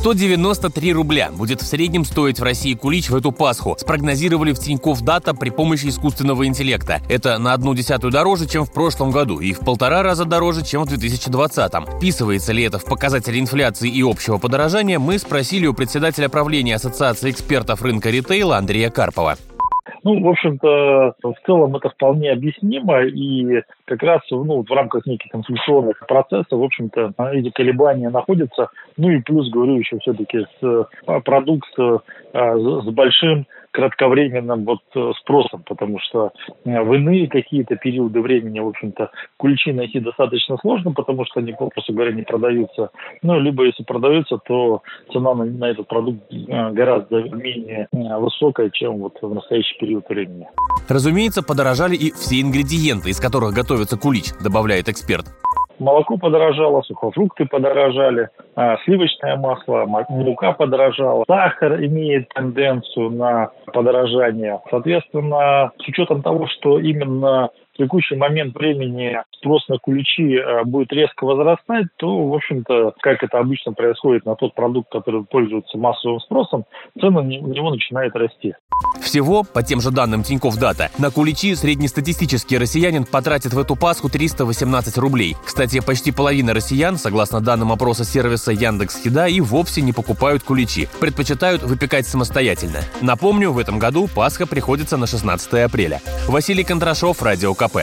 193 рубля будет в среднем стоить в России кулич в эту Пасху. Спрогнозировали в Тинькофф Дата при помощи искусственного интеллекта. Это на одну десятую дороже, чем в прошлом году, и в полтора раза дороже, чем в 2020. Вписывается ли это в показатели инфляции и общего подорожания, мы спросили у председателя правления Ассоциации экспертов рынка ритейла Андрея Карпова. Ну, в общем-то, в целом это вполне объяснимо, и как раз ну, в рамках неких инфляционных процессов, в общем-то, эти колебания находятся. Ну и плюс, говорю, еще все-таки с а, продукт с, а, с большим кратковременным вот э, спросом, потому что э, в иные какие-то периоды времени, в общем-то, ключи найти достаточно сложно, потому что они, попросту говоря, не продаются. Ну, либо если продаются, то цена на, на этот продукт э, гораздо менее высокая, чем вот в настоящий период времени. Разумеется, подорожали и все ингредиенты, из которых готовится кулич, добавляет эксперт молоко подорожало, сухофрукты подорожали, а, сливочное масло, мука подорожала, сахар имеет тенденцию на подорожание. Соответственно, с учетом того, что именно текущий момент времени спрос на куличи э, будет резко возрастать, то, в общем-то, как это обычно происходит на тот продукт, который пользуется массовым спросом, цена на него начинает расти. Всего, по тем же данным Тинькофф Дата, на куличи среднестатистический россиянин потратит в эту Пасху 318 рублей. Кстати, почти половина россиян, согласно данным опроса сервиса Яндекс Еда, и вовсе не покупают куличи, предпочитают выпекать самостоятельно. Напомню, в этом году Пасха приходится на 16 апреля. Василий Кондрашов, Радио КП.